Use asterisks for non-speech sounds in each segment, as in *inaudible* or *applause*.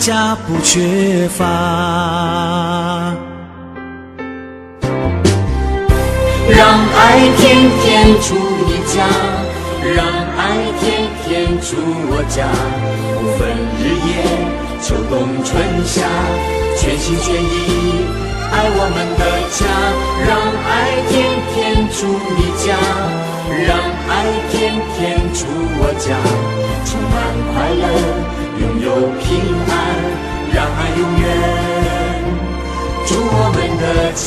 家不缺乏。让爱天天住你家，让爱天天住我家，不分日夜，秋冬春夏，全心全意爱我们的家。让爱天天住你家，让爱天天住我家，充满快乐，拥有平安，让爱永远住我们的家。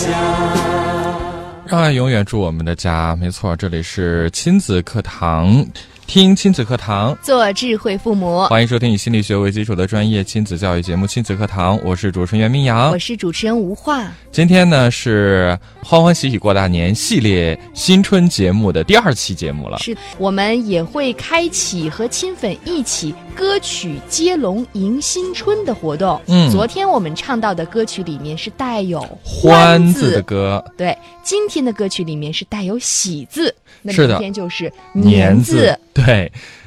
让爱永远住我们的家，没错，这里是亲子课堂，听亲子课堂，做智慧父母。欢迎收听以心理学为基础的专业亲子教育节目《亲子课堂》，我是主持人袁明阳，我是主持人吴化。今天呢是欢欢喜喜过大年系列新春节目的第二期节目了，是我们也会开启和亲粉一起歌曲接龙迎新春的活动。嗯。昨天我们唱到的歌曲里面是带有欢字字的。歌，对，今天的歌曲里面是带有喜字，那明天就是年字。对，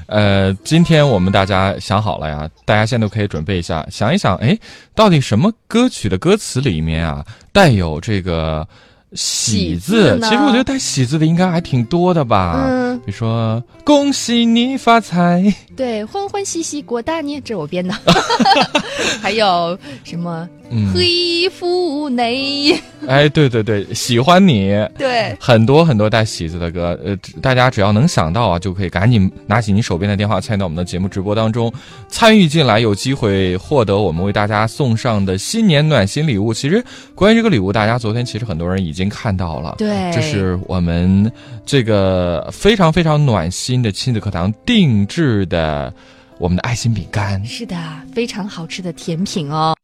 呃，今天我们大家想好了呀，大家现在都可以准备一下，想一想，哎，到底什么歌曲的歌词里面啊带有这个喜喜字？其实我觉得带喜字的应该还挺多的吧。嗯，比如说“恭喜你发财对，欢欢喜喜过大年，这是我编的。*laughs* 还有什么嗯黑腹内？”，*laughs* 哎，对对对，喜欢你，对，很多很多带喜字的歌，呃，大家只要能想到啊，就可以赶紧拿起你手边的电话，参与到我们的节目直播当中，参与进来，有机会获得我们为大家送上的新年暖心礼物。其实关于这个礼物，大家昨天其实很多人已经看到了，对这是我们这个非常非常暖心的亲子课堂定制的我们的爱心饼干。是的，非常好吃的甜品哦。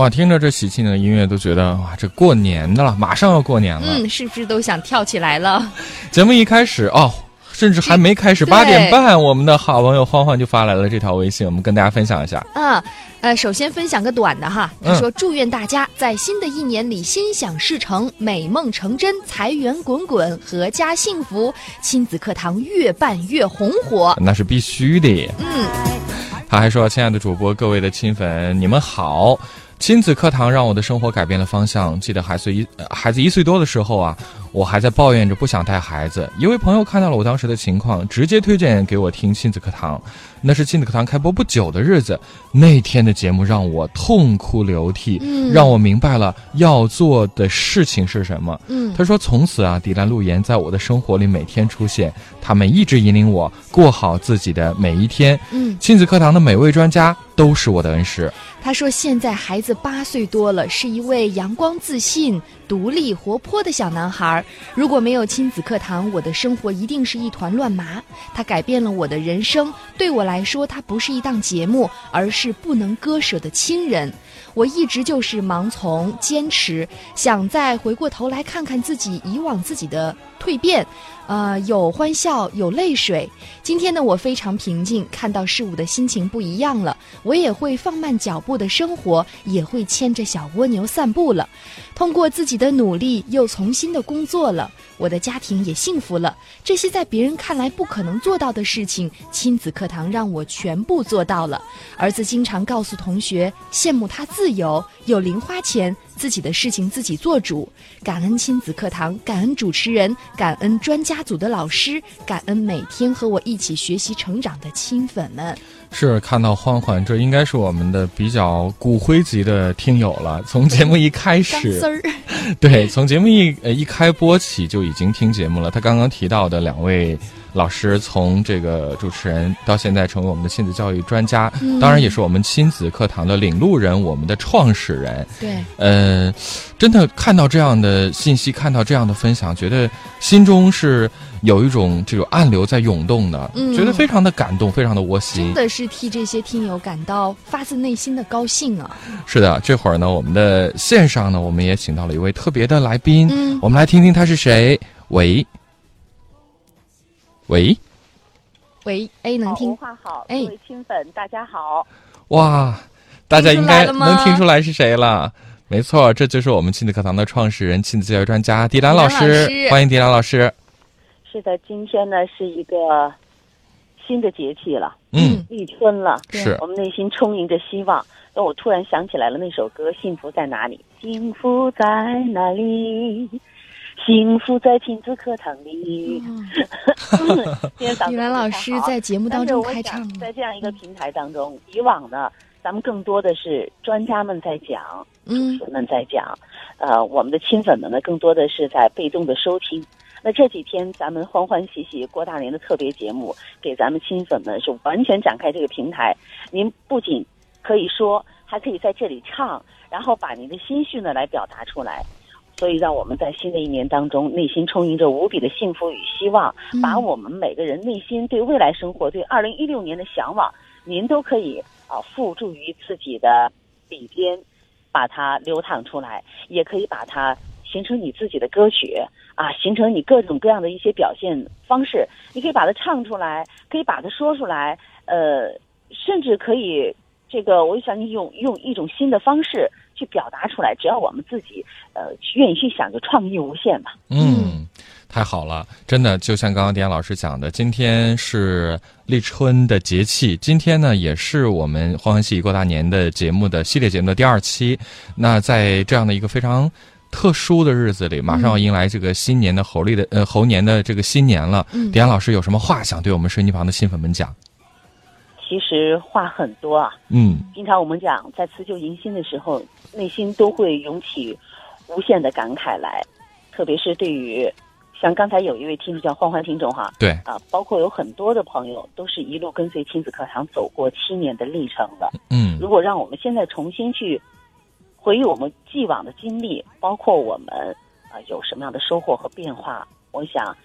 哇，听着这喜庆的音乐，都觉得哇，这过年的了，马上要过年了。嗯，是不是都想跳起来了？节目一开始哦，甚至还没开始，八点半，我们的好朋友欢欢就发来了这条微信，我们跟大家分享一下。嗯，呃，首先分享个短的哈，他嗯说祝愿大家在新的一年里心想事成，美梦成真，财源滚滚，阖家幸福，亲子课堂越办越红火。那是必须的。嗯，他还说：“亲爱的主播，各位的亲粉，你们好。”亲子课堂让我的生活改变了方向。记得孩子一呃孩子一岁多的时候啊，我还在抱怨着不想带孩子。一位朋友看到了我当时的情况，直接推荐给我听亲子课堂。那是亲子课堂开播不久的日子，那天的节目让我痛哭流涕，嗯让我明白了要做的事情是什么。嗯他说：“从此啊，迪兰路言在我的生活里每天出现，他们一直引领我过好自己的每一天。嗯，亲子课堂的每位专家都是我的恩师。他说现在孩子八岁多了，是一位阳光自信、独立活泼的小男孩。如果没有亲子课堂，我的生活一定是一团乱麻。他改变了我的人生。对我来说，他不是一档节目，而是不能割舍的亲人。我一直就是盲从、坚持，想再回过头来看看自己以往自己的蜕变。呃，有欢笑，有泪水。今天呢，我非常平静，看到事物的心情不一样了。我也会放慢脚步的生活，也会牵着小蜗牛散步了。通过自己的努力，又重新的工作了。我的家庭也幸福了。这些在别人看来不可能做到的事情，亲子课堂让我全部做到了。儿子经常告诉同学，羡慕他自由，有零花钱。自己的事情自己做主，感恩亲子课堂，感恩主持人，感恩专家组的老师，感恩每天和我一起学习成长的亲粉们。是看到欢欢，这应该是我们的比较骨灰级的听友了。从节目一开始，*laughs* 对，从节目一呃一开播起就已经听节目了。他刚刚提到的两位。老师从这个主持人到现在成为我们的亲子教育专家，当然也是我们亲子课堂的领路人，我们的创始人。对，呃，真的看到这样的信息，看到这样的分享，觉得心中是有一种这种暗流在涌动的，觉得非常的感动，非常的窝心。真的是替这些听友感到发自内心的高兴啊！是的，这会儿呢，我们的线上呢，我们也请到了一位特别的来宾，我们来听听他是谁。喂。喂，喂哎能听？话好，各位亲粉，大家好。哇，大家应该能听出来是谁了？没错，这就是我们亲子课堂的创始人、亲子教育专家迪兰老师。欢迎迪兰老师。是的，今天呢是一个新的节气了，嗯，立春了。是我们内心充盈着希望。那我突然想起来了，那首歌《幸福在哪里》？幸福在哪里？幸福在亲子课堂里。*laughs* 李兰老师在节目当中开唱。在这样一个平台当中，以往呢，咱们更多的是专家们在讲，主持人们在讲，呃，我们的亲粉们呢，更多的是在被动的收听。那这几天咱们欢欢喜喜过大年的特别节目，给咱们亲粉们是完全展开这个平台。您不仅可以说，还可以在这里唱，然后把您的心绪呢来表达出来。所以，让我们在新的一年当中，内心充盈着无比的幸福与希望，把我们每个人内心对未来生活、对二零一六年的向往，您都可以啊付诸于自己的笔尖，把它流淌出来，也可以把它形成你自己的歌曲啊，形成你各种各样的一些表现方式。你可以把它唱出来，可以把它说出来，呃，甚至可以这个，我想你用用一种新的方式。去表达出来，只要我们自己呃愿意去想，就创意无限嘛。嗯，太好了，真的就像刚刚迪安老师讲的，今天是立春的节气，今天呢也是我们欢欢喜喜过大年的节目的系列节目的第二期。那在这样的一个非常特殊的日子里，马上要迎来这个新年的猴历的呃猴年的这个新年了。迪安老师有什么话想对我们收音旁的新粉们讲？其实话很多啊，嗯，经常我们讲在辞旧迎新的时候，内心都会涌起无限的感慨来，特别是对于像刚才有一位听众叫欢欢听众哈，对。啊，包括有很多的朋友都是一路跟随亲子课堂走过七年的历程的，嗯，如果让我们现在重新去回忆我们既往的经历，包括我们啊有什么样的收获和变化，我想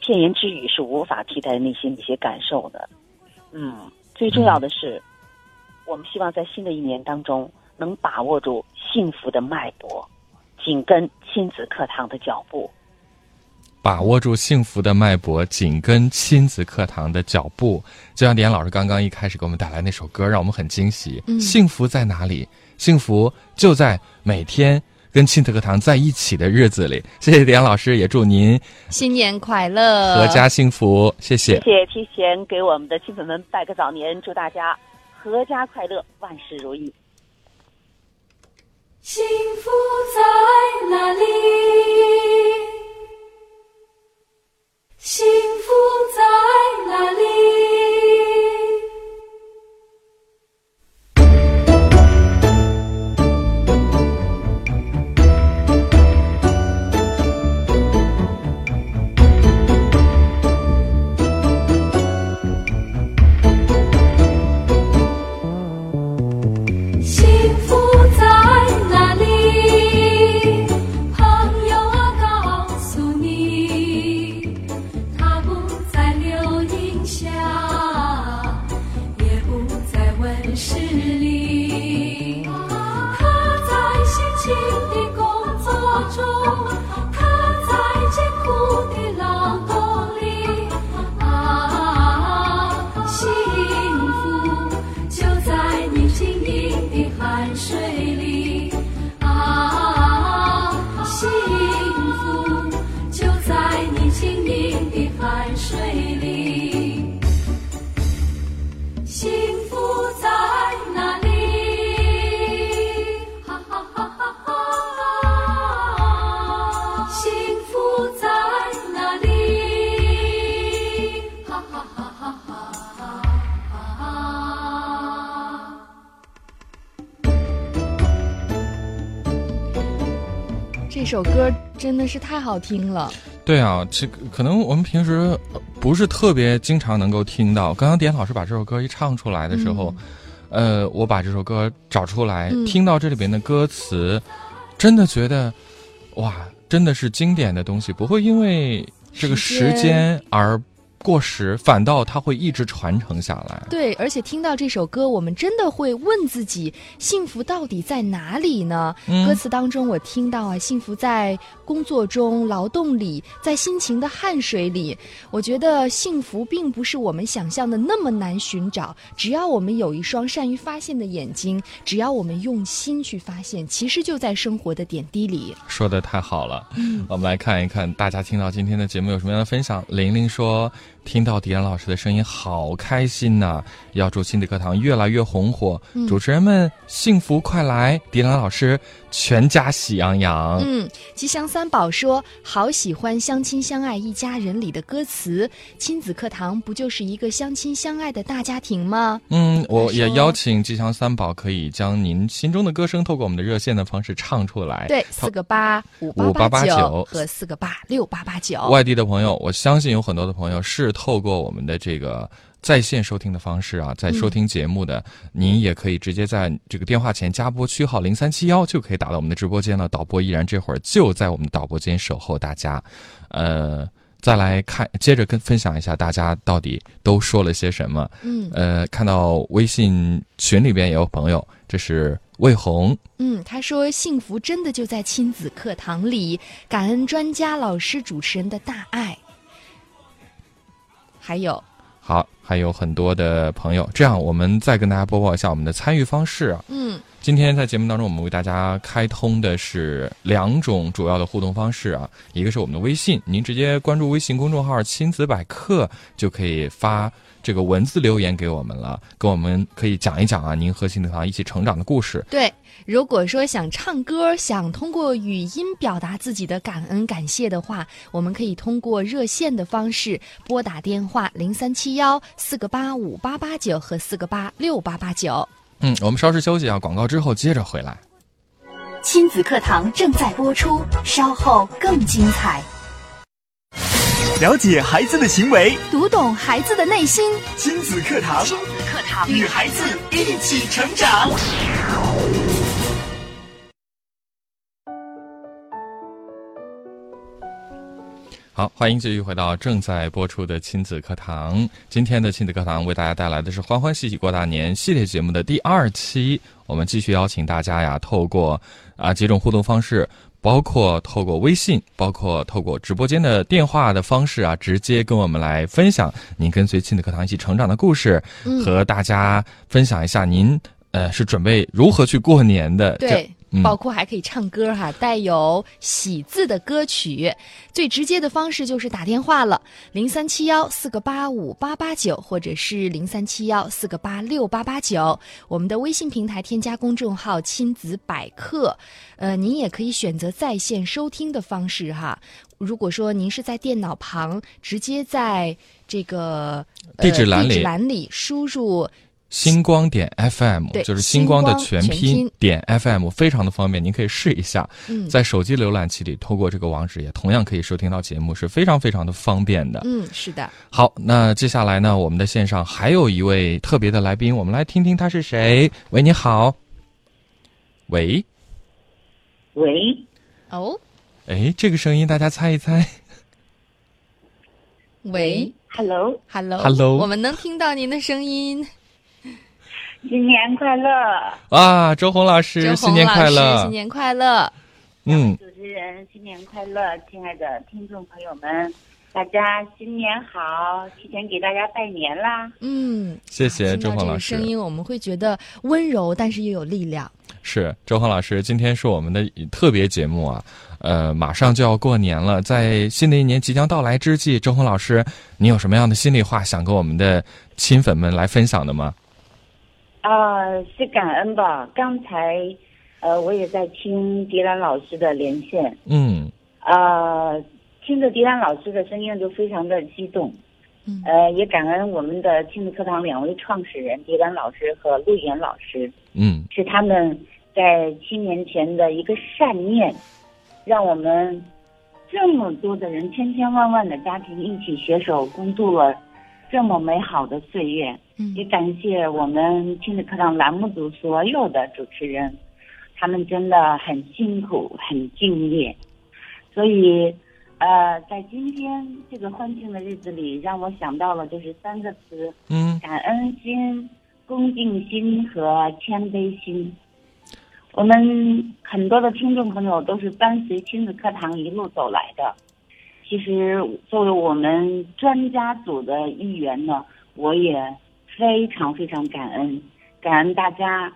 片言之语是无法替代内心的一些感受的，嗯。最重要的是，我们希望在新的一年当中能把握住幸福的脉搏，紧跟亲子课堂的脚步。把握住幸福的脉搏，紧跟亲子课堂的脚步。就像迪安老师刚刚一开始给我们带来那首歌，让我们很惊喜。幸福在哪里？幸福就在每天。跟亲子课堂在一起的日子里，谢谢迪安老师，也祝您新年快乐，阖家幸福。谢谢，谢谢提前给我们的亲粉们拜个早年，祝大家阖家快乐，万事如意。幸福在哪里？幸福在哪里？首歌真的是太好听了。对啊，这可能我们平时不是特别经常能够听到。刚刚点老师把这首歌一唱出来的时候，呃，我把这首歌找出来，听到这里边的歌词，真的觉得，哇，真的是经典的东西，不会因为这个时间而。过时，反倒它会一直传承下来。对，而且听到这首歌，我们真的会问自己：幸福到底在哪里呢？歌词当中，我听到啊，幸福在工作中、劳动里，在辛勤的汗水里。我觉得幸福并不是我们想象的那么难寻找，只要我们有一双善于发现的眼睛，只要我们用心去发现，其实就在生活的点滴里。说的太好了，我们来看一看大家听到今天的节目有什么样的分享。玲玲说。听到迪兰老师的声音，好开心呐！要祝亲子课堂越来越红火，主持人们幸福快来，迪兰老师全家喜洋洋。嗯，吉祥三宝说好喜欢相亲相爱一家人里的歌词，亲子课堂不就是一个相亲相爱的大家庭吗？嗯，我也邀请吉祥三宝可以将您心中的歌声透过我们的热线的方式唱出来。对，四个八五八八九和四个八六八八九。外地的朋友，我相信有很多的朋友是。透过我们的这个在线收听的方式啊，在收听节目的您也可以直接在这个电话前加拨区号零三七幺，就可以打到我们的直播间了。导播依然这会儿就在我们导播间守候大家。呃，再来看，接着跟分享一下大家到底都说了些什么。嗯，呃，看到微信群里边也有朋友，这是魏红。嗯，他说幸福真的就在亲子课堂里，感恩专家老师主持人的大爱。还有，好，还有很多的朋友。这样，我们再跟大家播报一下我们的参与方式啊。嗯，今天在节目当中，我们为大家开通的是两种主要的互动方式啊。一个是我们的微信，您直接关注微信公众号“亲子百科”，就可以发这个文字留言给我们了，跟我们可以讲一讲啊，您和亲子堂一起成长的故事。对。如果说想唱歌，想通过语音表达自己的感恩感谢的话，我们可以通过热线的方式拨打电话零三七幺四个八五八八九和四个八六八八九。嗯，我们稍事休息啊，广告之后接着回来。亲子课堂正在播出，稍后更精彩。了解孩子的行为，读懂孩子的内心。亲子课堂，亲子课堂，与孩子一起成长。好，欢迎继续回到正在播出的亲子课堂。今天的亲子课堂为大家带来的是欢欢喜喜过大年系列节目的第二期。我们继续邀请大家呀，透过啊几种互动方式，包括透过微信，包括透过直播间的电话的方式啊，直接跟我们来分享您跟随亲子课堂一起成长的故事，和大家分享一下您呃是准备如何去过年的。对。包括还可以唱歌哈，带有喜字的歌曲，最直接的方式就是打电话了，零三七幺四个八五八八九，或者是零三七幺四个八六八八九。我们的微信平台添加公众号“亲子百科”，呃，您也可以选择在线收听的方式哈。如果说您是在电脑旁，直接在这个地址栏里输入。星光点 FM 就是星光的全拼点 FM，非常的方便，您可以试一下。在手机浏览器里，透过这个网址也同样可以收听到节目，是非常非常的方便的。嗯，是的。好，那接下来呢，我们的线上还有一位特别的来宾，我们来听听他是谁。喂，你好。喂。喂。哦。哎，这个声音大家猜一猜。喂。Hello。Hello。Hello。我们能听到您的声音。新年快乐！啊，周红老师，新年快乐！新年快乐！嗯，主持人，新年快乐！亲爱的听众朋友们，大家新年好！提前给大家拜年啦！嗯，谢谢周红老师。声音我们会觉得温柔，但是又有力量。是周红老师，今天是我们的特别节目啊！呃，马上就要过年了，在新的一年即将到来之际，周红老师，你有什么样的心里话想跟我们的亲粉们来分享的吗？啊，是感恩吧。刚才，呃，我也在听迪兰老师的连线。嗯。啊，听着迪兰老师的声音就非常的激动，嗯呃，也感恩我们的亲子课堂两位创始人狄兰老师和陆岩老师。嗯，是他们在七年前的一个善念，让我们这么多的人、千千万万的家庭一起携手共度了这么美好的岁月。嗯，也感谢我们亲子课堂栏目组所有的主持人，他们真的很辛苦、很敬业，所以。呃，在今天这个欢庆的日子里，让我想到了就是三个词，嗯，感恩心、恭敬心和谦卑心。我们很多的听众朋友都是伴随亲子课堂一路走来的。其实，作为我们专家组的一员呢，我也非常非常感恩，感恩大家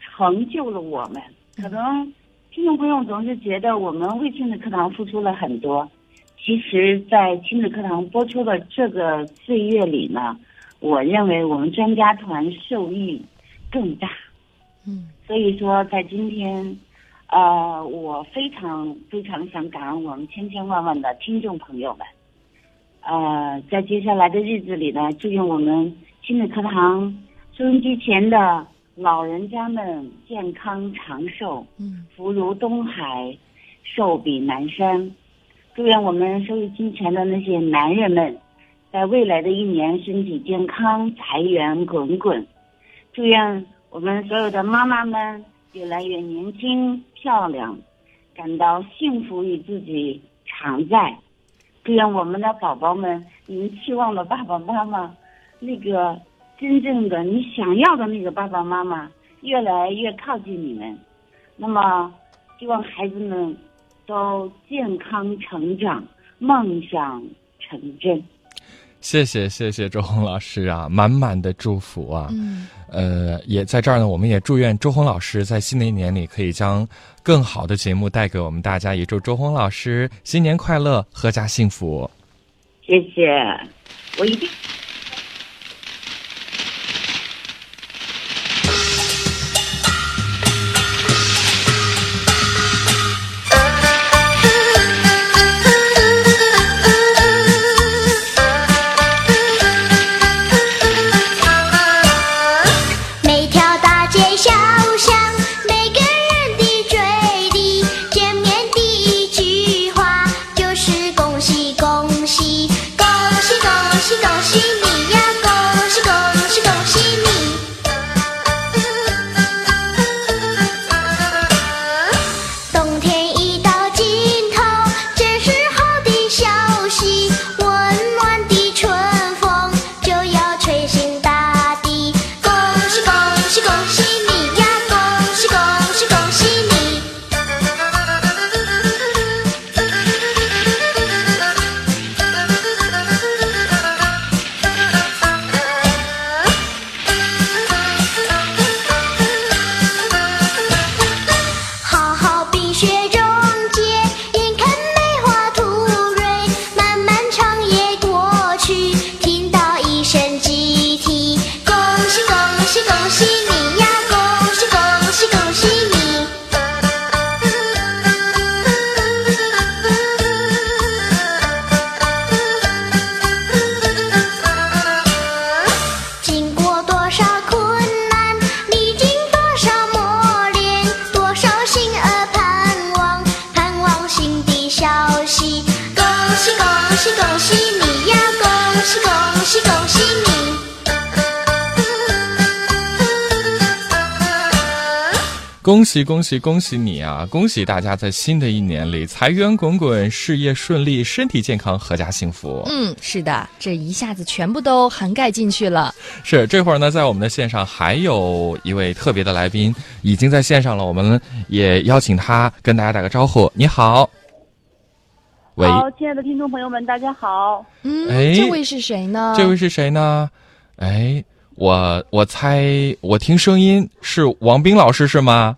成就了我们。可能听众朋友总是觉得我们为亲子课堂付出了很多。其实，在亲子课堂播出的这个岁月里呢，我认为我们专家团受益更大。嗯，所以说，在今天，呃，我非常非常想感恩我们千千万万的听众朋友们。呃，在接下来的日子里呢，祝愿我们亲子课堂收音机前的老人家们健康长寿，嗯，福如东海，寿比南山。祝愿我们收音机前的那些男人们，在未来的一年身体健康，财源滚滚。祝愿我们所有的妈妈们越来越年轻漂亮，感到幸福与自己常在。祝愿我们的宝宝们，你们期望的爸爸妈妈，那个真正的你想要的那个爸爸妈妈，越来越靠近你们。那么，希望孩子们。都健康成长，梦想成真。谢谢谢谢周红老师啊，满满的祝福啊！嗯，呃，也在这儿呢，我们也祝愿周红老师在新的一年里可以将更好的节目带给我们大家，也祝周红老师新年快乐，阖家幸福。谢谢，我一定。恭喜恭喜恭喜你啊！恭喜大家在新的一年里财源滚滚，事业顺利，身体健康，阖家幸福。嗯，是的，这一下子全部都涵盖进去了。是这会儿呢，在我们的线上还有一位特别的来宾已经在线上了，我们也邀请他跟大家打个招呼。你好，喂，好，亲爱的听众朋友们，大家好。嗯，哎这位是谁呢？这位是谁呢？哎，我我猜我听声音是王斌老师是吗？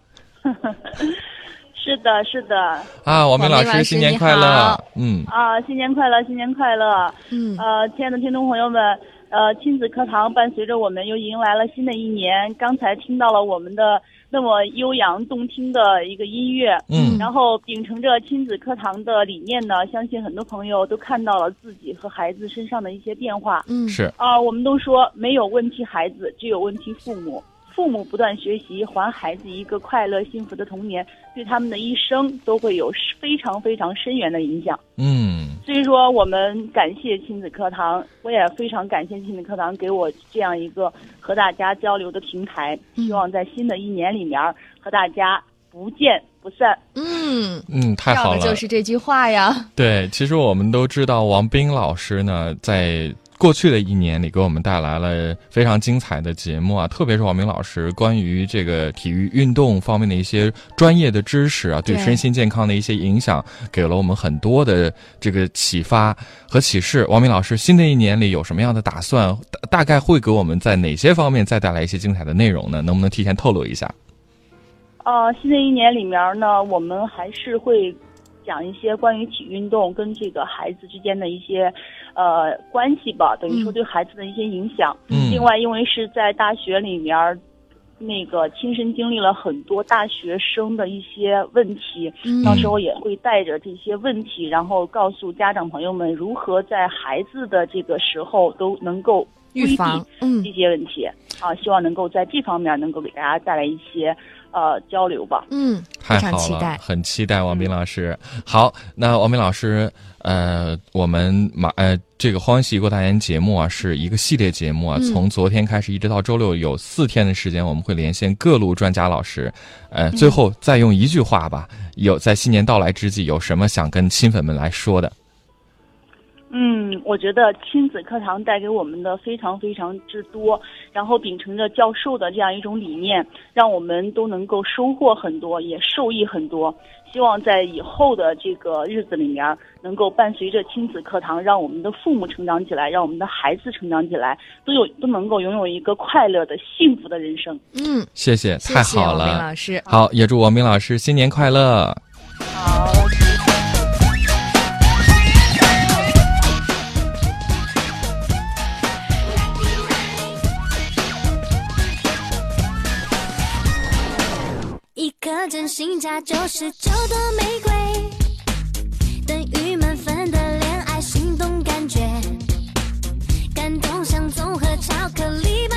是的，是的。啊，王斌老师新年快乐！嗯，啊，新年快乐，新年快乐！嗯呃，亲爱的听众朋友们，呃，亲子课堂伴随着我们又迎来了新的一年。刚才听到了我们的那么悠扬动听的一个音乐，嗯，然后秉承着亲子课堂的理念呢，相信很多朋友都看到了自己和孩子身上的一些变化。嗯，是啊，我们都说没有问题孩子，只有问题父母。父母不断学习，还孩子一个快乐幸福的童年，对他们的一生都会有非常非常深远的影响。嗯，所以说，我们感谢亲子课堂，我也非常感谢亲子课堂给我这样一个和大家交流的平台。希望在新的一年里面和大家不见不散。嗯嗯，太好了，就是这句话呀。对，其实我们都知道，王斌老师呢，在。过去的一年里，给我们带来了非常精彩的节目啊！特别是王明老师关于这个体育运动方面的一些专业的知识啊，对身心健康的一些影响，给了我们很多的这个启发和启示。王明老师，新的一年里有什么样的打算？大概会给我们在哪些方面再带来一些精彩的内容呢？能不能提前透露一下？呃，新的一年里面呢，我们还是会。讲一些关于体育运动跟这个孩子之间的一些，呃关系吧，等于说对孩子的一些影响。嗯。另外，因为是在大学里面，那个亲身经历了很多大学生的一些问题，到时候也会带着这些问题，然后告诉家长朋友们如何在孩子的这个时候都能够预防这些问题。啊，希望能够在这方面能够给大家带来一些。呃，交流吧。嗯，太好了，很期待王斌老师。好，那王斌老师，呃，我们马呃，这个欢喜过大年节目啊，是一个系列节目啊，从昨天开始一直到周六，有四天的时间，我们会连线各路专家老师。呃，最后再用一句话吧，有在新年到来之际，有什么想跟亲粉们来说的？嗯，我觉得亲子课堂带给我们的非常非常之多，然后秉承着教授的这样一种理念，让我们都能够收获很多，也受益很多。希望在以后的这个日子里面，能够伴随着亲子课堂，让我们的父母成长起来，让我们的孩子成长起来，都有都能够拥有一个快乐的、幸福的人生。嗯，谢谢，太好了，王明老师。好，也祝王明老师新年快乐。好。真心价九十九朵玫瑰，等于满分的恋爱心动感觉，感动像综合巧克力般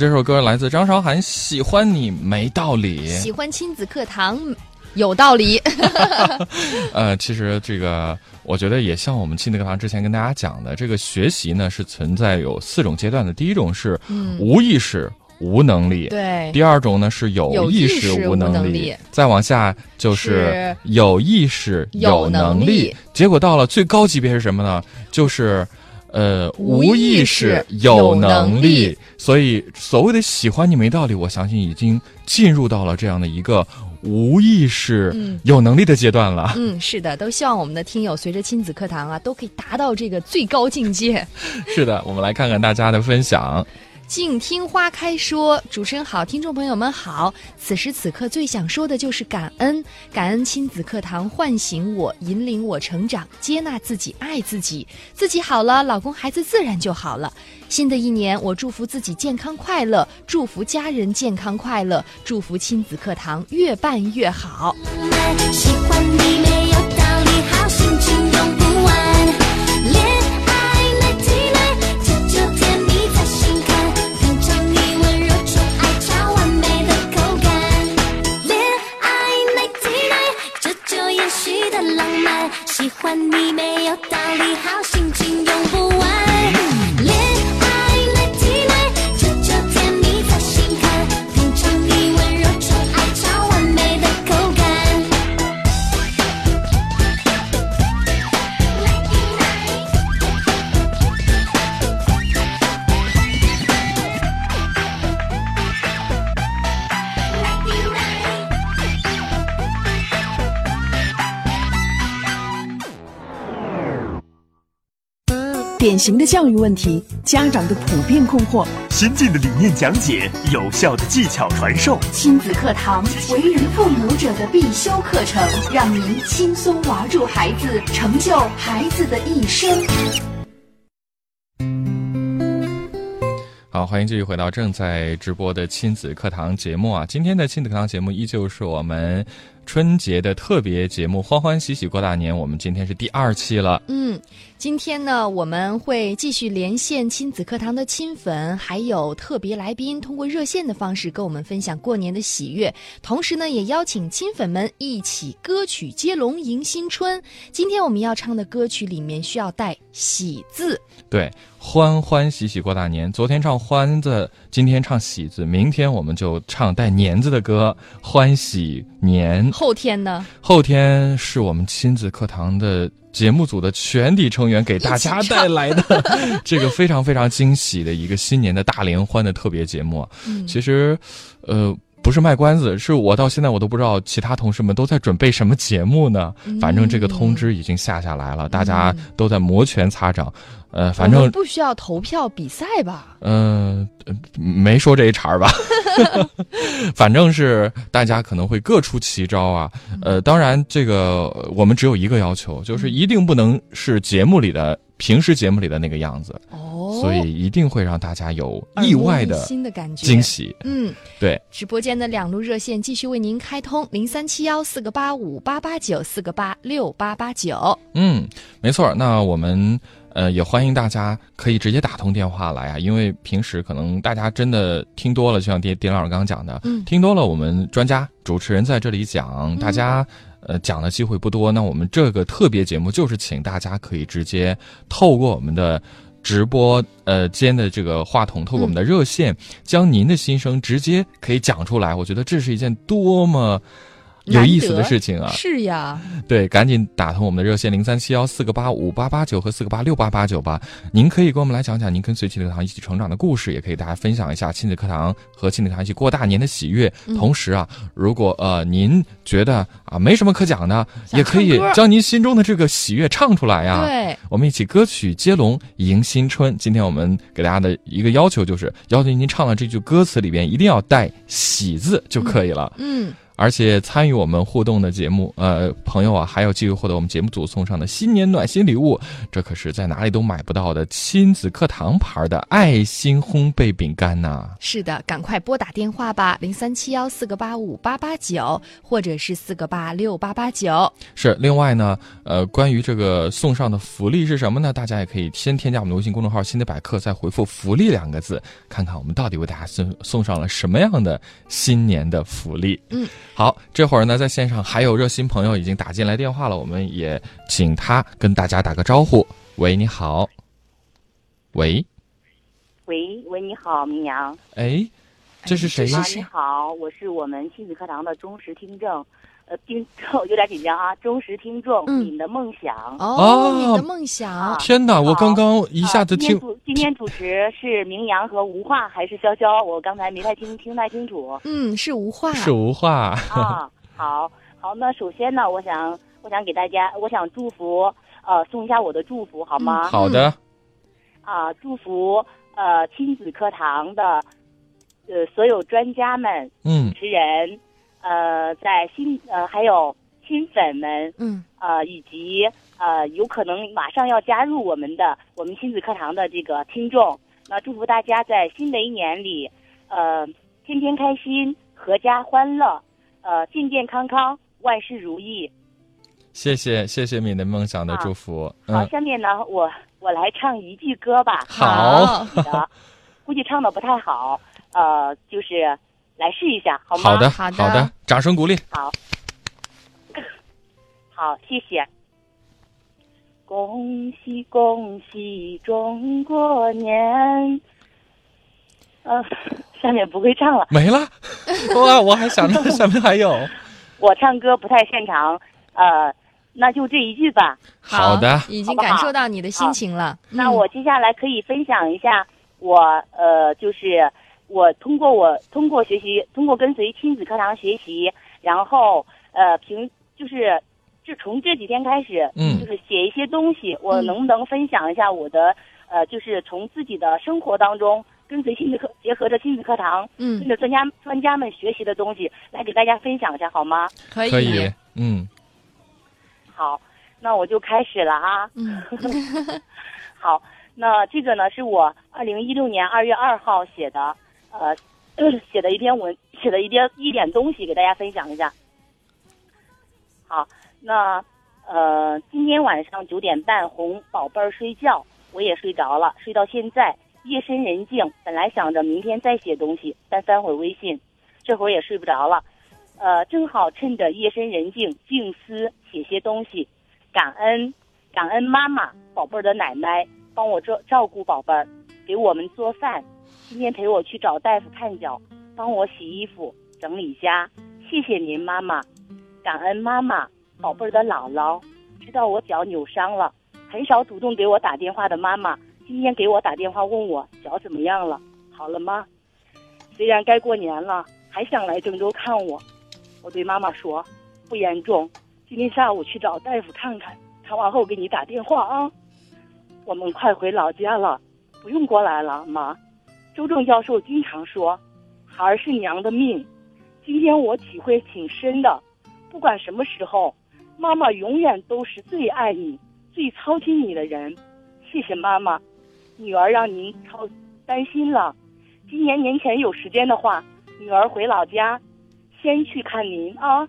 这首歌来自张韶涵，喜欢你没道理，喜欢亲子课堂有道理。*laughs* 呃，其实这个我觉得也像我们亲子课堂之前跟大家讲的，这个学习呢是存在有四种阶段的。第一种是无意识、无能力，对；第二种呢是有意识、无能力，再往下就是有意识、有能力。结果到了最高级别是什么呢？就是。呃，无意识有能力，所以所谓的喜欢你没道理，我相信已经进入到了这样的一个无意识有能力的阶段了。嗯，是的，都希望我们的听友随着亲子课堂啊，都可以达到这个最高境界。*laughs* 是的，我们来看看大家的分享。静听花开说，主持人好，听众朋友们好。此时此刻最想说的就是感恩，感恩亲子课堂唤醒我，引领我成长，接纳自己，爱自己，自己好了，老公孩子自然就好了。新的一年，我祝福自己健康快乐，祝福家人健康快乐，祝福亲子课堂越办越好。喜欢你型的教育问题，家长的普遍困惑，先进的理念讲解，有效的技巧传授，亲子课堂为人父母者的必修课程，让您轻松玩住孩子，成就孩子的一生。好，欢迎继续回到正在直播的亲子课堂节目啊！今天的亲子课堂节目依旧是我们春节的特别节目，欢欢喜喜过大年。我们今天是第二期了。嗯，今天呢，我们会继续连线亲子课堂的亲粉，还有特别来宾，通过热线的方式跟我们分享过年的喜悦。同时呢，也邀请亲粉们一起歌曲接龙迎新春。今天我们要唱的歌曲里面需要带“喜”字。对，欢欢喜喜过大年。昨天唱欢字，今天唱喜字，明天我们就唱带年字的歌，欢喜年。后天呢？后天是我们亲子课堂的节目组的全体成员给大家带来的 *laughs* 这个非常非常惊喜的一个新年的大联欢的特别节目。嗯，其实，呃。不是卖关子，是我到现在我都不知道其他同事们都在准备什么节目呢。反正这个通知已经下下来了，大家都在摩拳擦掌。呃，反正不需要投票比赛吧？嗯，没说这一茬儿吧。*laughs* 反正是大家可能会各出奇招啊。呃，当然这个我们只有一个要求，就是一定不能是节目里的平时节目里的那个样子。哦，所以一定会让大家有意外的新的感觉惊喜。嗯，对。直播间的两路热线继续为您开通：零三七幺四个八五八八九四个八六八八九。嗯，没错。那我们。呃，也欢迎大家可以直接打通电话来啊，因为平时可能大家真的听多了，就像丁丁老师刚刚讲的，嗯，听多了，我们专家主持人在这里讲，大家呃讲的机会不多。那我们这个特别节目就是请大家可以直接透过我们的直播呃间的这个话筒，透过我们的热线，将您的心声直接可以讲出来。我觉得这是一件多么。有意思的事情啊！是呀，对，赶紧打通我们的热线零三七幺四个八五八八九和四个八六八八九吧。您可以跟我们来讲讲您跟随亲子课堂一起成长的故事，也可以大家分享一下亲子课堂和亲子课堂一起过大年的喜悦。同时啊，如果呃您觉得啊没什么可讲的，也可以将您心中的这个喜悦唱出来呀。对，我们一起歌曲接龙迎新春。今天我们给大家的一个要求就是，要求您唱的这句歌词里边一定要带喜字就可以了。嗯。而且参与我们互动的节目，呃，朋友啊，还有机会获得我们节目组送上的新年暖心礼物，这可是在哪里都买不到的亲子课堂牌的爱心烘焙饼干呢。是的，赶快拨打电话吧，零三七幺四个八五八八九，或者是四个八六八八九。是，另外呢，呃，关于这个送上的福利是什么呢？大家也可以先添加我们的微信公众号“新的百科”，再回复“福利”两个字，看看我们到底为大家送送上了什么样的新年的福利。嗯。好，这会儿呢，在线上还有热心朋友已经打进来电话了，我们也请他跟大家打个招呼。喂，你好。喂。喂喂，你好，明阳。哎，这是谁呀？你好，我是我们亲子课堂的忠实听众。呃，听众 *laughs* 有点紧张啊！忠实听众，你的梦想哦，你的梦想。天哪，我刚刚一下子听。今天主持是明阳和吴化还是潇潇？我刚才没太听听太清楚。嗯，是吴化。是吴化。啊，好好。那首先呢，我想我想给大家，我想祝福呃，送一下我的祝福好吗？好的。啊，祝福呃亲子课堂的呃所有专家们、主持人。呃，在新呃还有新粉们，嗯，呃以及呃有可能马上要加入我们的我们亲子课堂的这个听众，那祝福大家在新的一年里，呃天天开心，阖家欢乐，呃健健康康，万事如意。谢谢谢谢你的梦想的祝福。好，下面呢我我来唱一句歌吧。好。*laughs* 估计唱的不太好，呃就是。来试一下，好吗？好的，好的，掌声鼓励。好，*laughs* 好，谢谢。恭喜恭喜中国年！呃，下面不会唱了，没了。*laughs* 哇，我还想着 *laughs* 下面还有。我唱歌不太擅长，呃，那就这一句吧。好的，已经感受到你的心情了。那我接下来可以分享一下我呃，就是。我通过我通过学习，通过跟随亲子课堂学习，然后呃平就是就从这几天开始，嗯，就是写一些东西。我能不能分享一下我的呃，就是从自己的生活当中跟随亲子课，结合着亲子课堂，嗯，跟着专家专家们学习的东西来给大家分享一下，好吗？可以，可以，嗯，好，那我就开始了啊。嗯，*laughs* 好，那这个呢是我二零一六年二月二号写的，呃，*clears throat* 写的一篇文，写的一点一点东西给大家分享一下。好，那呃，今天晚上九点半哄宝贝儿睡觉，我也睡着了，睡到现在，夜深人静，本来想着明天再写东西，但翻会微信，这会儿也睡不着了。呃，正好趁着夜深人静，静思写些东西，感恩感恩妈妈，宝贝儿的奶奶帮我照照顾宝贝儿，给我们做饭，今天陪我去找大夫看脚，帮我洗衣服、整理家，谢谢您妈妈，感恩妈妈，宝贝儿的姥姥，知道我脚扭伤了，很少主动给我打电话的妈妈，今天给我打电话问我脚怎么样了，好了吗？虽然该过年了，还想来郑州看我。我对妈妈说：“不严重，今天下午去找大夫看看，看完后给你打电话啊。”我们快回老家了，不用过来了，妈。周正教授经常说：“孩儿是娘的命。”今天我体会挺深的，不管什么时候，妈妈永远都是最爱你、最操心你的人。谢谢妈妈，女儿让您操担心了。今年年前有时间的话，女儿回老家。先去看您啊，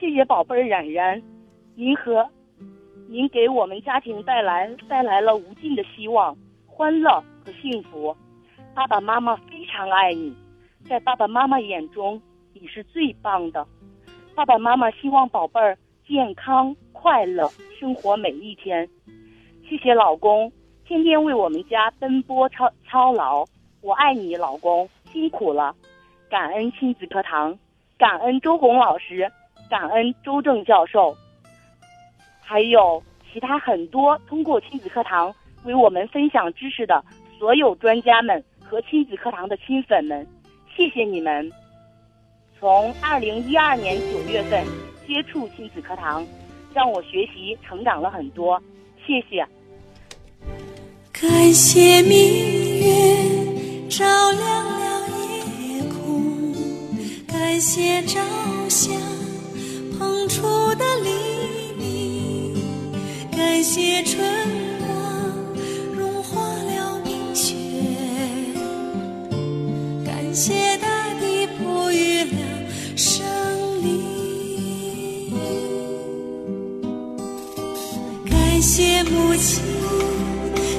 谢谢宝贝儿冉冉，您和您给我们家庭带来带来了无尽的希望、欢乐和幸福。爸爸妈妈非常爱你，在爸爸妈妈眼中你是最棒的。爸爸妈妈希望宝贝儿健康快乐生活每一天。谢谢老公，天天为我们家奔波操操劳，我爱你，老公辛苦了。感恩亲子课堂。感恩周红老师，感恩周正教授，还有其他很多通过亲子课堂为我们分享知识的所有专家们和亲子课堂的亲粉们，谢谢你们！从二零一二年九月份接触亲子课堂，让我学习成长了很多，谢谢。感谢明月照亮了夜空。感谢朝霞捧出的黎明，感谢春感谢大地哺育了生灵，感谢母亲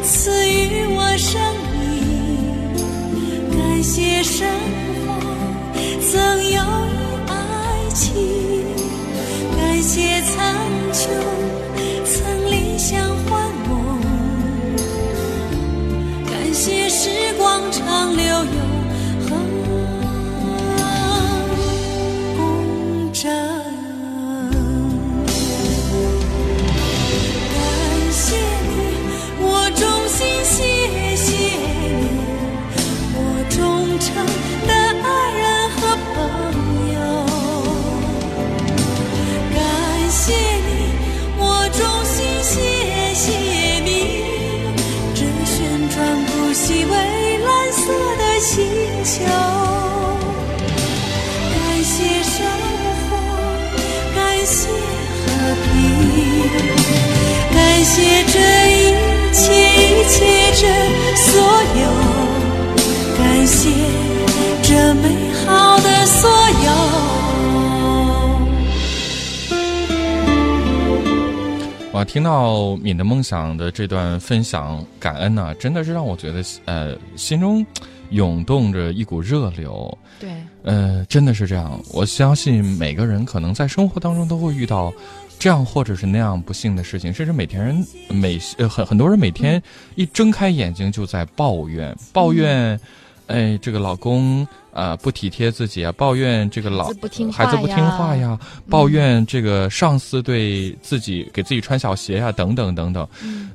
赐予我生命，感谢生。到敏的梦想的这段分享，感恩呢，真的是让我觉得，呃，心中涌动着一股热流。对，呃，真的是这样。我相信每个人可能在生活当中都会遇到。这样或者是那样不幸的事情，甚至每天人每呃很很多人每天一睁开眼睛就在抱怨抱怨，哎，这个老公呃不体贴自己啊，抱怨这个老孩子不听话呀，抱怨这个上司对自己给自己穿小鞋呀，等等等等。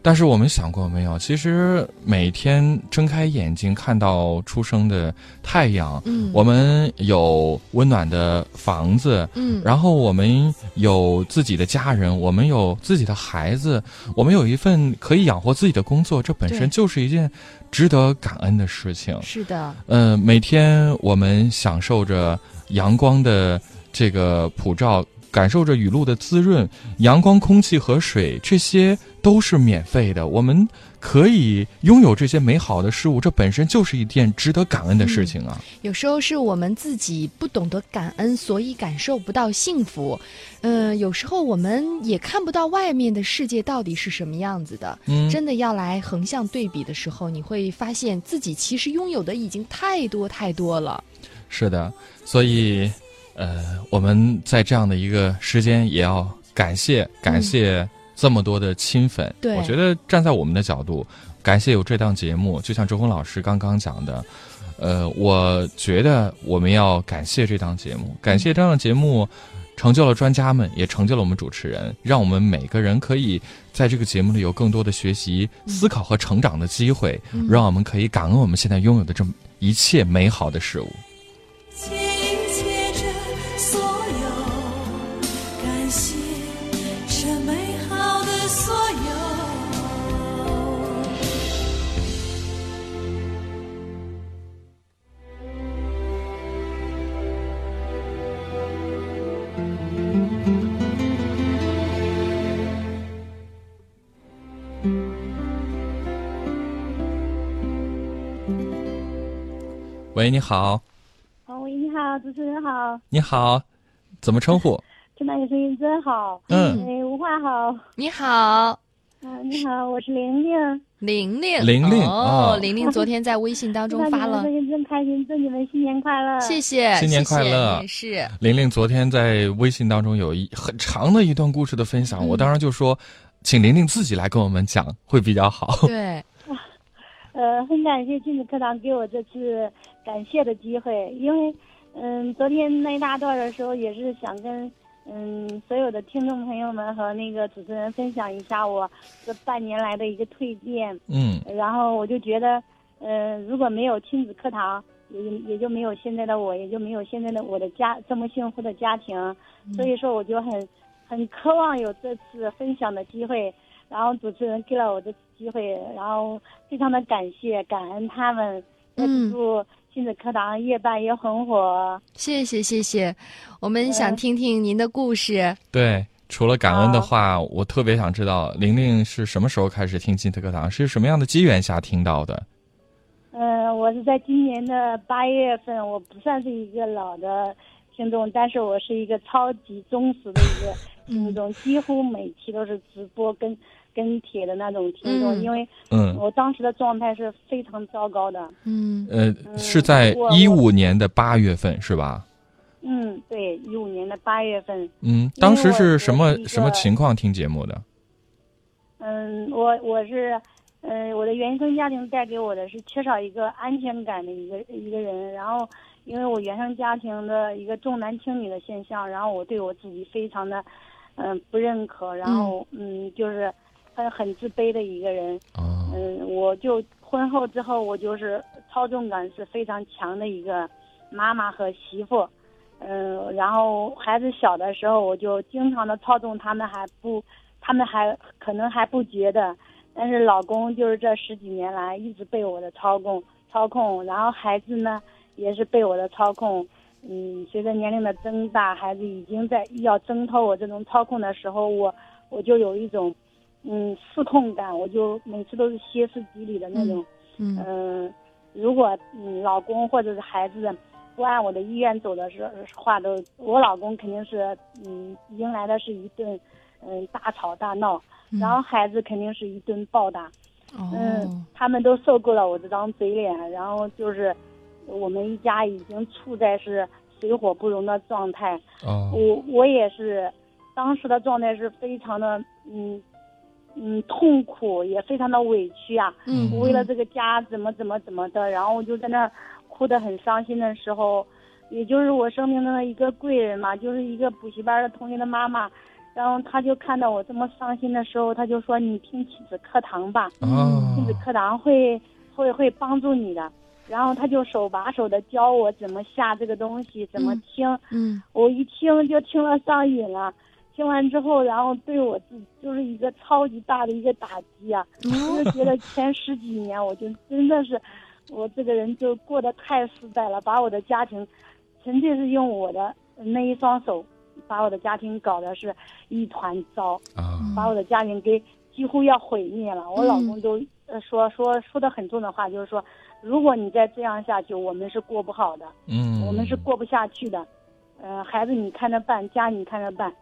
但是我们想过没有？其实每天睁开眼睛看到初升的太阳，嗯，我们有温暖的房子，嗯，然后我们有自己的家人，我们有自己的孩子，我们有一份可以养活自己的工作，这本身就是一件值得感恩的事情。是的，呃，每天我我们享受着阳光的这个普照。感受着雨露的滋润，阳光、空气和水，这些都是免费的。我们可以拥有这些美好的事物，这本身就是一件值得感恩的事情啊。有时候是我们自己不懂得感恩，所以感受不到幸福。嗯，有时候我们也看不到外面的世界到底是什么样子的。嗯，真的要来横向对比的时候，你会发现自己其实拥有的已经太多太多了。是的，所以。呃，我们在这样的一个时间，也要感谢感谢这么多的亲粉。对，我觉得站在我们的角度，感谢有这档节目，就像周峰老师刚刚讲的，呃，我觉得我们要感谢这档节目，感谢这档节目成就了专家们，也成就了我们主持人，让我们每个人可以在这个节目里有更多的学习、思考和成长的机会，让我们可以感恩我们现在拥有的这么一切美好的事物。喂，你好。哦，喂，你好，主持人好。你好，怎么称呼？听到你声音真好。嗯。哎，吴话好。你好。嗯，你好，我是玲玲。玲玲。玲玲。哦，玲玲昨天在微信当中发了。声音真开心，祝你们新年快乐。谢谢。新年快乐。是。玲玲昨天在微信当中有一很长的一段故事的分享，我当时就说，请玲玲自己来跟我们讲会比较好。对。呃，很感谢亲子课堂给我这次感谢的机会，因为，嗯，昨天那一大段的时候也是想跟，嗯，所有的听众朋友们和那个主持人分享一下我这半年来的一个蜕变。嗯。然后我就觉得，嗯，如果没有亲子课堂，也也就没有现在的我，也就没有现在的我的家这么幸福的家庭。所以说，我就很很渴望有这次分享的机会。然后主持人给了我这次机会，然后非常的感谢感恩他们，祝亲子课堂越办越红火。谢谢谢谢，我们想听听您的故事。对，除了感恩的话，我特别想知道玲玲是什么时候开始听亲子课堂，是什么样的机缘下听到的？嗯，我是在今年的八月份，我不算是一个老的听众，但是我是一个超级忠实的一个听众，几乎每期都是直播跟。跟帖的那种听众，因为嗯，我当时的状态是非常糟糕的。嗯，呃，是在一五年的八月份是吧？嗯，对，一五年的八月份。嗯，当时是什么什么情况听节目的？嗯，我我是，嗯，我的原生家庭带给我的是缺少一个安全感的一个一个人。然后，因为我原生家庭的一个重男轻女的现象，然后我对我自己非常的，嗯，不认可。然后，嗯，就是。很很自卑的一个人，嗯，我就婚后之后，我就是操纵感是非常强的一个妈妈和媳妇，嗯，然后孩子小的时候，我就经常的操纵他们，还不，他们还可能还不觉得，但是老公就是这十几年来一直被我的操控操控，然后孩子呢也是被我的操控，嗯，随着年龄的增大，孩子已经在要挣脱我这种操控的时候，我我就有一种。嗯，失控感，我就每次都是歇斯底里的那种。嗯，如果嗯老公或者是孩子不按我的意愿走的时话，都我老公肯定是嗯迎来的是一顿嗯大吵大闹，然后孩子肯定是一顿暴打。嗯，他们都受够了我这张嘴脸，然后就是我们一家已经处在是水火不容的状态。哦，我我也是，当时的状态是非常的嗯。嗯，痛苦也非常的委屈啊！嗯，为了这个家怎么怎么怎么的，然后我就在那儿哭得很伤心的时候，也就是我生命中的一个贵人嘛，就是一个补习班的同学的妈妈。然后他就看到我这么伤心的时候，他就说：“你听亲子课堂吧，亲子课堂会会会帮助你的。”然后他就手把手的教我怎么下这个东西，怎么听。嗯，我一听就听了上瘾了。听完之后，然后对我自己就是一个超级大的一个打击啊！我就觉得前十几年，我就真的是我这个人就过得太失败了，把我的家庭纯粹是用我的那一双手。把我的家庭搞得是一团糟，把我的家庭给几乎要毁灭了。我老公都呃说说说的很重的话，就是说，如果你再这样下去，我们是过不好的，嗯，我们是过不下去的。嗯，孩子你看着办，家你看着办。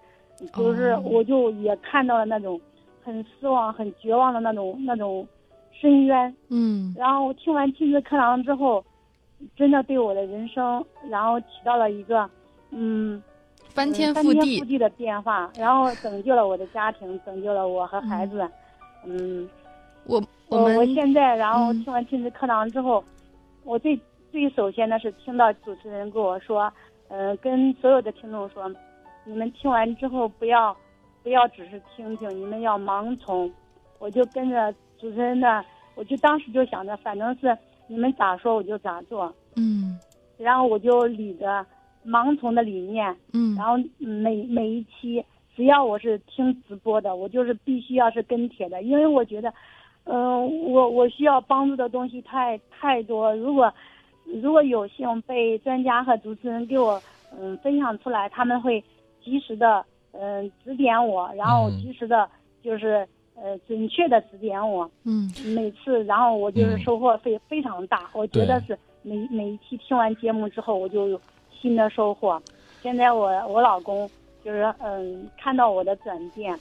就是我就也看到了那种很失望、很绝望的那种那种深渊。嗯，然后听完亲子课堂之后，真的对我的人生，然后起到了一个嗯。翻天覆地、覆地的变化，然后拯救了我的家庭，拯救了我和孩子。嗯，我我我现在，然后听完亲子课堂之后，我最最首先的是听到主持人跟我说，呃，跟所有的听众说，你们听完之后不要不要只是听听，你们要盲从。我就跟着主持人的，我就当时就想着，反正是你们咋说我就咋做。嗯，然后我就理着。盲从的理念，嗯，然后每每一期，只要我是听直播的，我就是必须要是跟帖的，因为我觉得，嗯，我我需要帮助的东西太太多，如果如果有幸被专家和主持人给我嗯分享出来，他们会及时的嗯指点我，然后及时的就是呃准确的指点我，嗯，每次然后我就是收获非非常大，我觉得是每每一期听完节目之后，我就有。新的收获，现在我我老公就是嗯看到我的转变，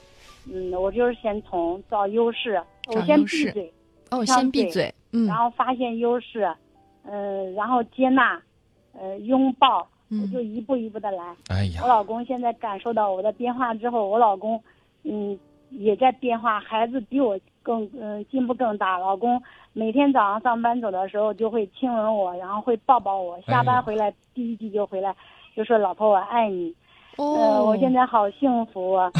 嗯我就是先从找优势，我先闭嘴，哦先闭嘴，嗯，然后发现优势，嗯然后接纳，呃拥抱，我就一步一步的来。哎呀，我老公现在感受到我的变化之后，我老公嗯也在变化，孩子比我更嗯进步更大，老公。每天早上上班走的时候，就会亲吻我，然后会抱抱我。下班回来第一句就回来，就说：“老婆，我爱你。”哦，我现在好幸福。*laughs* 啊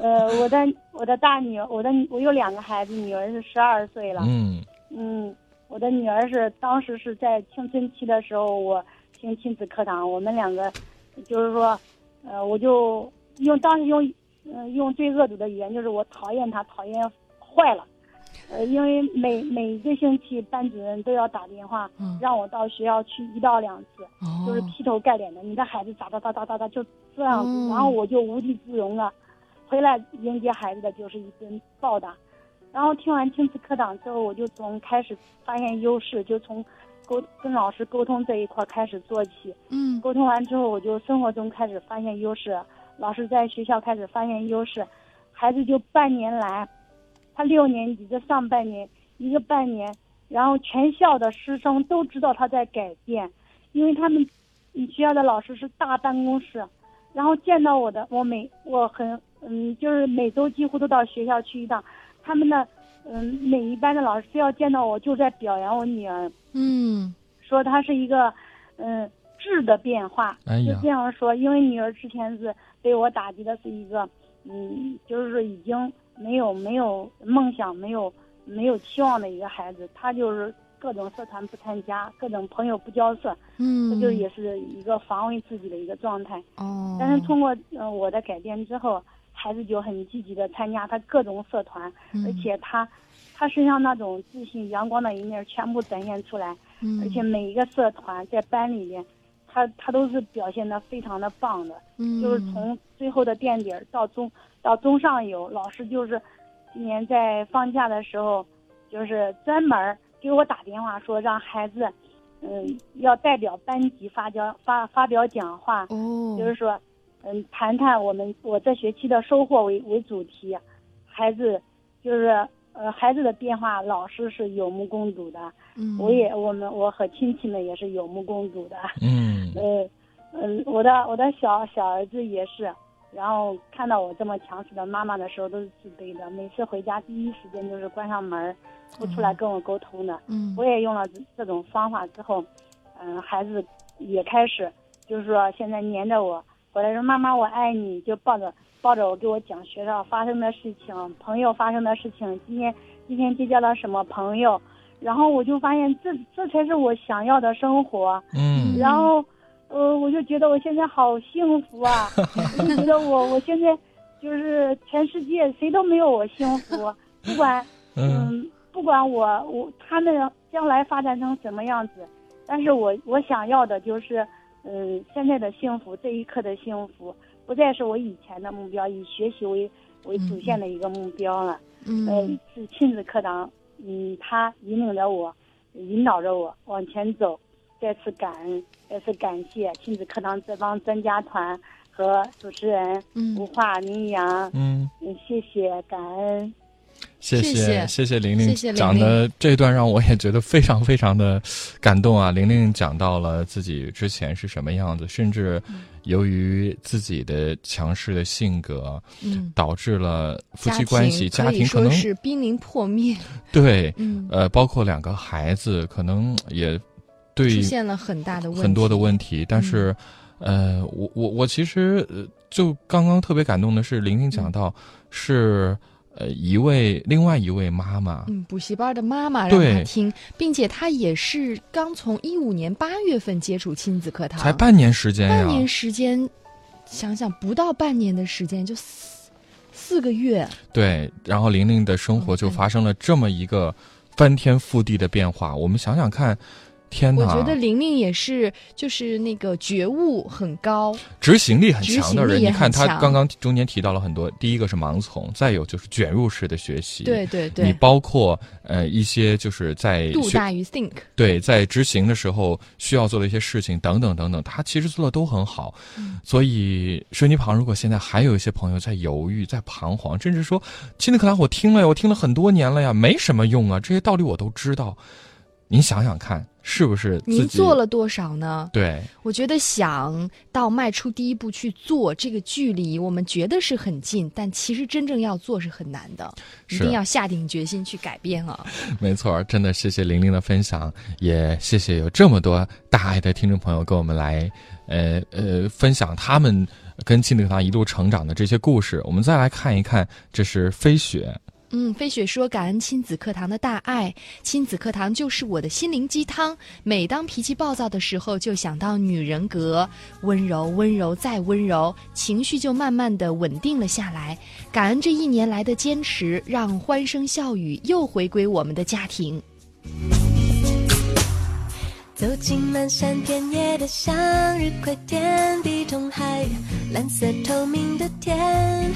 呃，我的我的大女儿，我的我有两个孩子，女儿是十二岁了。嗯嗯，我的女儿是当时是在青春期的时候，我听亲子课堂，我们两个就是说，呃，我就用当时用嗯用最恶毒的语言，就是我讨厌他，讨厌坏了。呃，因为每每一个星期班主任都要打电话，让我到学校去一到两次，就是劈头盖脸的，你的孩子咋咋咋咋咋咋就这样子，然后我就无地自容了，回来迎接孩子的就是一顿暴打，然后听完亲子课堂之后，我就从开始发现优势，就从沟跟老师沟通这一块开始做起，嗯，沟通完之后，我就生活中开始发现优势，老师在学校开始发现优势，孩子就半年来。他六年级的上半年，一个半年，然后全校的师生都知道他在改变，因为他们学校的老师是大办公室，然后见到我的，我每我很嗯，就是每周几乎都到学校去一趟，他们的嗯每一班的老师只要见到我就在表扬我女儿，嗯，说她是一个嗯质的变化，就这样说，因为女儿之前是被我打击的是一个嗯，就是已经。没有没有梦想，没有没有期望的一个孩子，她就是各种社团不参加，各种朋友不交涉，嗯，这就也是一个防卫自己的一个状态。哦，但是通过嗯我的改变之后，孩子就很积极的参加他各种社团，而且他他身上那种自信、阳光的一面全部展现出来，嗯，而且每一个社团在班里面，他他都是表现的非常的棒的，嗯，就是从最后的垫底儿到中。到中上游，老师就是今年在放假的时候，就是专门给我打电话说让孩子，嗯，要代表班级发表发发表讲话，哦，就是说，嗯，谈谈我们我这学期的收获为为主题，孩子就是呃孩子的变化，老师是有目共睹的，嗯，我也我们我和亲戚们也是有目共睹的，嗯，*laughs* 呃，嗯，我的我的小小儿子也是。然后看到我这么强势的妈妈的时候，都是自卑的。每次回家第一时间就是关上门，不出来跟我沟通的。嗯，我也用了这种方法之后，嗯，孩子也开始就是说现在黏着我，回来说妈妈我爱你，就抱着抱着我给我讲学校发生的事情，朋友发生的事情，今天今天结交了什么朋友，然后我就发现这这才是我想要的生活。嗯，然后呃，我就觉得我现在好幸福啊，*laughs* 我就觉得我我现在就是全世界谁都没有我幸福，不管 *laughs* 嗯，不管我我他们将来发展成什么样子，但是我我想要的就是嗯现在的幸福，这一刻的幸福，不再是我以前的目标，以学习为为主线的一个目标了。嗯呃，是亲子课堂，嗯，他引领着我，引导着我往前走。再次感恩，再次感谢亲子课堂这帮专家团和主持人吴化、明阳，嗯，谢谢，感恩。谢谢谢谢玲玲讲的这段让我也觉得非常非常的感动啊！玲玲讲到了自己之前是什么样子，甚至由于自己的强势的性格，嗯。导致了夫妻关系、家庭可能是濒临破灭，*laughs* 对，嗯。呃，包括两个孩子，可能也对出现了很大的问题，很多的问题，但是，呃，我我我其实呃就刚刚特别感动的是，玲玲讲到是呃一位另外一位妈妈，嗯，补习班的妈妈让对。他听，并且他也是刚从一五年八月份接触亲子课堂，才半年时间呀，半年时间，想想不到半年的时间就四四个月，对，然后玲玲的生活就发生了这么一个翻天覆地的变化。我们想想看，天哪！我觉得玲玲也是，就是那个觉悟很高，执行力很强的人，你看他刚刚中间提到了很多，第一个是盲从，再有就是卷入式的学习，对对对你包括呃一些就是在学度大于 think，对，在执行的时候需要做的一些事情等等等等，他其实做的都很好。所以水泥旁，如果现在还有一些朋友在犹豫、在彷徨，甚至说亲子课堂我听了呀，我听了很多年了呀，没什么用啊，这些道理我都知道。您想想看，是不是您做了多少呢？对，我觉得想到迈出第一步去做这个距离，我们觉得是很近，但其实真正要做是很难的，一定要下定决心去改变啊！*laughs* 没错儿，真的谢谢玲玲的分享，也谢谢有这么多大爱的听众朋友跟我们来，呃呃，分享他们跟亲子课堂一路成长的这些故事。我们再来看一看，这是飞雪。嗯，飞雪说：“感恩亲子课堂的大爱，亲子课堂就是我的心灵鸡汤。每当脾气暴躁的时候，就想到女人格，温柔，温柔再温柔，情绪就慢慢的稳定了下来。感恩这一年来的坚持，让欢声笑语又回归我们的家庭。走进漫山遍野的向日葵田，地中海蓝色透明的天，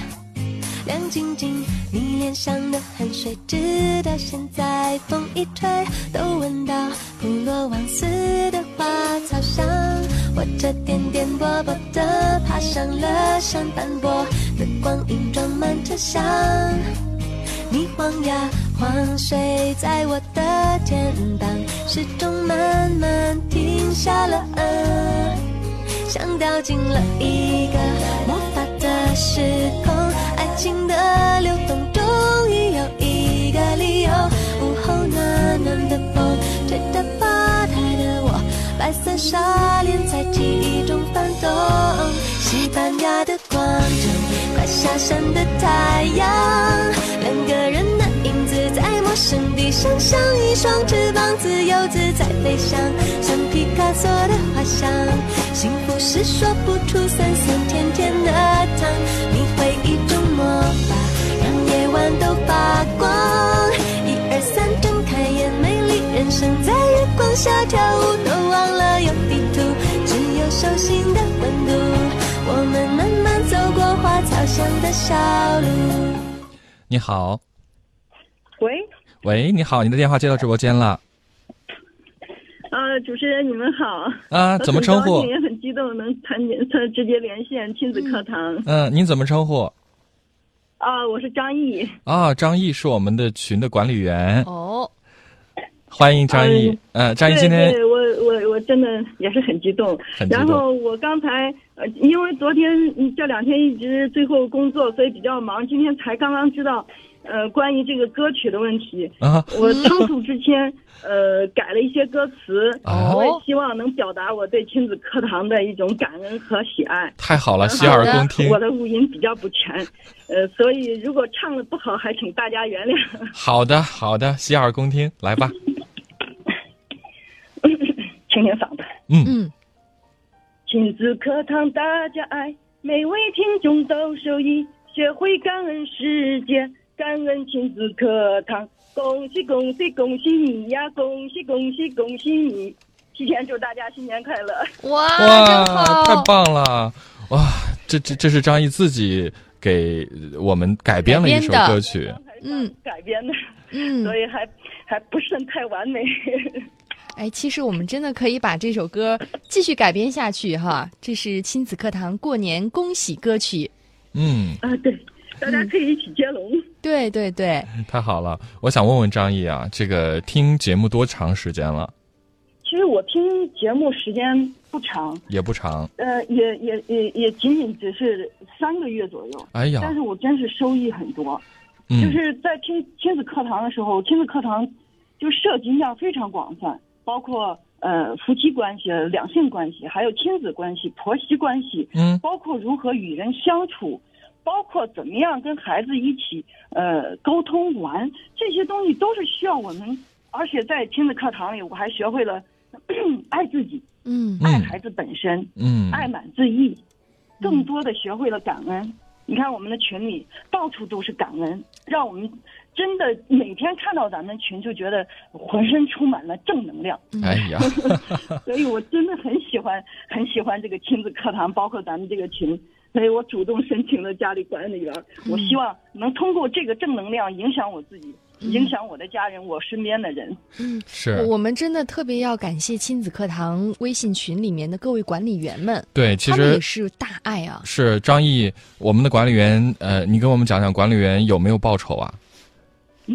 亮晶晶，你脸上的汗水，直到现在风一吹都闻到普罗旺斯的花草香。我这颠颠簸簸的爬上了山斑驳的光影，装满车厢。你晃呀晃，睡在我的肩膀，时钟慢慢停下了，啊，像掉进了一个魔法的时空，情的流动终于有一个理由。午后暖暖的风，吹着吧台的我，白色纱帘在记忆中翻动。西班牙的广场，快下山的太阳，两个人的影子在陌生地上，像一双翅膀，自由自在飞翔，像皮卡索的画像。幸福是说不出酸酸甜甜的糖，你回忆，晚都发光。一二三，睁开眼，美丽人生在月光下跳舞，都忘了有地图，只有手心的温度。我们慢慢走过花草香的小路。你好，喂，喂，你好，你的电话接到直播间了呃，主持人你们好。啊？怎么称呼？*laughs* 也很激动能谈见他直接连线亲子课堂。嗯，您怎么称呼？啊，我是张毅。啊，张毅是我们的群的管理员，哦，欢迎张毅。嗯，张毅今天对对我我我真的也是很激动。很激动然后我刚才呃，因为昨天嗯这两天一直最后工作，所以比较忙。今天才刚刚知道，呃，关于这个歌曲的问题啊，我仓促之间 *laughs* 呃改了一些歌词，哦我也希望能表达我对亲子课堂的一种感恩和喜爱。太好了，洗耳恭听。我的五音比较不全，呃，所以如果唱的不好，还请大家原谅。好的，好的，洗耳恭听，来吧。清清嗓子。嗯嗯。亲子课堂大家爱，每位听众都受益，学会感恩世界，感恩亲子课堂。恭喜恭喜恭喜你呀！恭喜恭喜恭喜你！提前祝大家新年快乐！哇哇，太棒了！哇，这这这是张译自己给我们改编了一首歌曲，嗯，改编的，嗯，所以还还不算太完美。*laughs* 哎，其实我们真的可以把这首歌继续改编下去哈，这是亲子课堂过年恭喜歌曲。嗯啊，对，大家可以一起接龙。对对对，太好了！我想问问张毅啊，这个听节目多长时间了？其实我听节目时间不长，也不长。呃，也也也也仅仅只是三个月左右。哎呀！但是我真是收益很多，嗯、就是在听亲子课堂的时候，亲子课堂就涉及面非常广泛。包括呃夫妻关系、两性关系，还有亲子关系、婆媳关系，嗯，包括如何与人相处，包括怎么样跟孩子一起呃沟通玩，这些东西都是需要我们。而且在亲子课堂里，我还学会了 *clears throat* 爱自己，嗯，爱孩子本身，嗯，爱满自溢，更多的学会了感恩。你看我们的群里到处都是感恩，让我们。真的每天看到咱们群就觉得浑身充满了正能量。哎呀，*laughs* 所以我真的很喜欢很喜欢这个亲子课堂，包括咱们这个群。所以我主动申请了家里管理员。我希望能通过这个正能量影响我自己，影响我的家人，我身边的人。嗯，是我们真的特别要感谢亲子课堂微信群里面的各位管理员们。对，其实也是大爱啊。是张毅，我们的管理员，呃，你跟我们讲讲管理员有没有报酬啊？*laughs*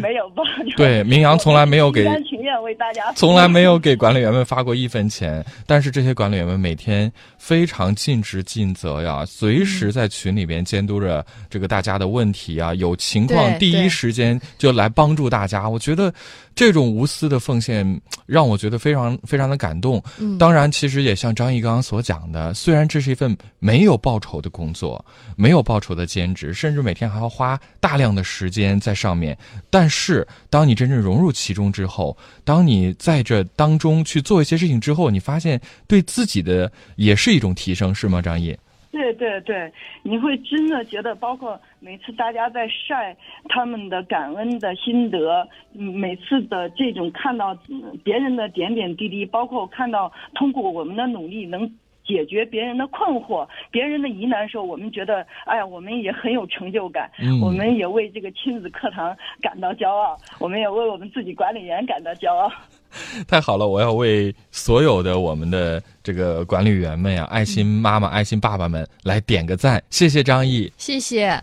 *laughs* 没有报酬。对，明阳从来没有给，心甘情愿为大家，*laughs* 从来没有给管理员们发过一分钱。但是这些管理员们每天非常尽职尽责呀，随时在群里边监督着这个大家的问题啊，有情况第一时间就来帮助大家。我觉得这种无私的奉献让我觉得非常非常的感动。嗯，当然，其实也像张毅刚刚所讲的，虽然这是一份没有报酬的工作，没有报酬的兼职，甚至每天还要花大量的时间在上面。但是，当你真正融入其中之后，当你在这当中去做一些事情之后，你发现对自己的也是一种提升，是吗，张毅？对对对，你会真的觉得，包括每次大家在晒他们的感恩的心得，每次的这种看到别人的点点滴滴，包括看到通过我们的努力能。解决别人的困惑、别人的疑难时候，我们觉得，哎呀，我们也很有成就感。嗯，我们也为这个亲子课堂感到骄傲，我们也为我们自己管理员感到骄傲。*laughs* 太好了！我要为所有的我们的这个管理员们呀、爱心妈妈、爱心爸爸们来点个赞，谢谢张毅，谢谢，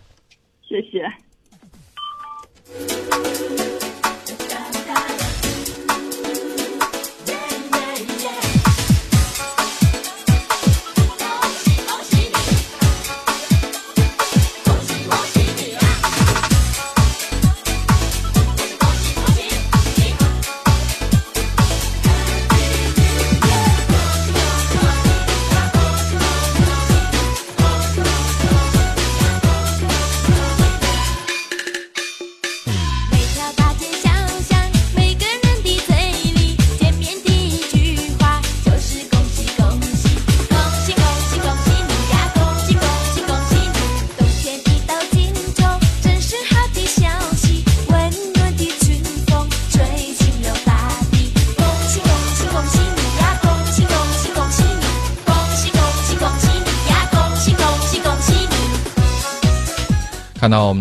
谢谢。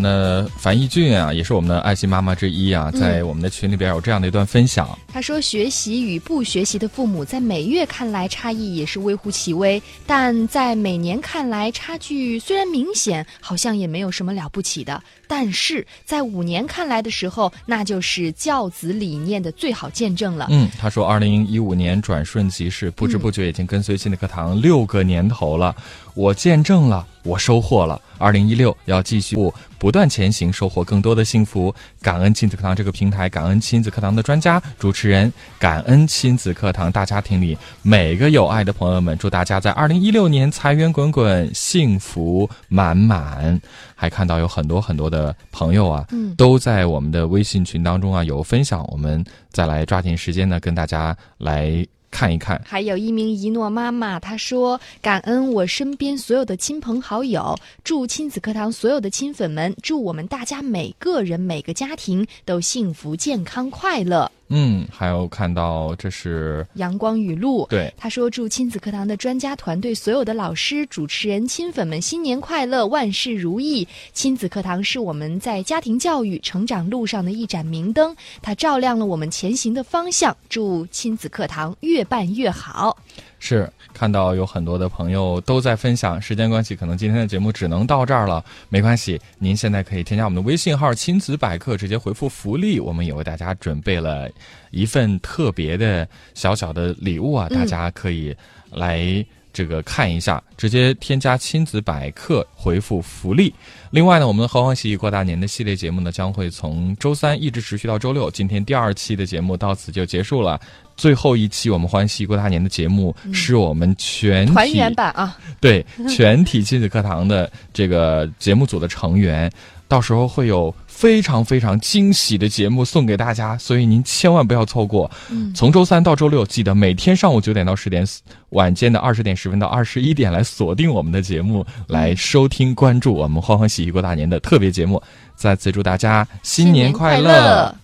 那樊义俊啊，也是我们的爱心妈妈之一啊，在我们的群里边有这样的一段分享。他说：“学习与不学习的父母，在每月看来差异也是微乎其微，但在每年看来差距虽然明显，好像也没有什么了不起的。但是在五年看来的时候，那就是教子理念的最好见证了。”嗯，他说：“二零一五年转瞬即逝，不知不觉已经跟随新的课堂六个年头了。我见证了我收获了。二零一六要继续不断前行，收获更多的幸福。感恩亲子课堂这个平台，感恩亲子课堂的专家主持人，感恩亲子课堂大家庭里每个有爱的朋友们。祝大家在二零一六年财源滚滚，幸福满满。还看到有很多很多的朋友啊，嗯，都在我们的微信群当中啊有分享。我们再来抓紧时间呢，跟大家来。看一看，还有一名一诺妈妈，她说：“感恩我身边所有的亲朋好友，祝亲子课堂所有的亲粉们，祝我们大家每个人每个家庭都幸福、健康、快乐。”嗯，还有看到这是阳光雨露，对他说：“祝亲子课堂的专家团队、所有的老师、主持人、亲粉们新年快乐，万事如意。亲子课堂是我们在家庭教育成长路上的一盏明灯，它照亮了我们前行的方向。祝亲子课堂越办越好。”是看到有很多的朋友都在分享，时间关系，可能今天的节目只能到这儿了。没关系，您现在可以添加我们的微信号“亲子百科”，直接回复“福利”，我们也为大家准备了一份特别的小小的礼物啊，大家可以来。这个看一下，直接添加亲子百科，回复福利。另外呢，我们的欢欢喜过大年的系列节目呢，将会从周三一直持续到周六。今天第二期的节目到此就结束了，最后一期我们欢喜过大年的节目是我们全体团圆版啊，对，全体亲子课堂的这个节目组的成员，到时候会有。非常非常惊喜的节目送给大家，所以您千万不要错过。嗯，从周三到周六，记得每天上午九点到十点，晚间的二十点十分到二十一点来锁定我们的节目，来收听关注我们欢欢喜喜过大年的特别节目。再次祝大家新年快乐！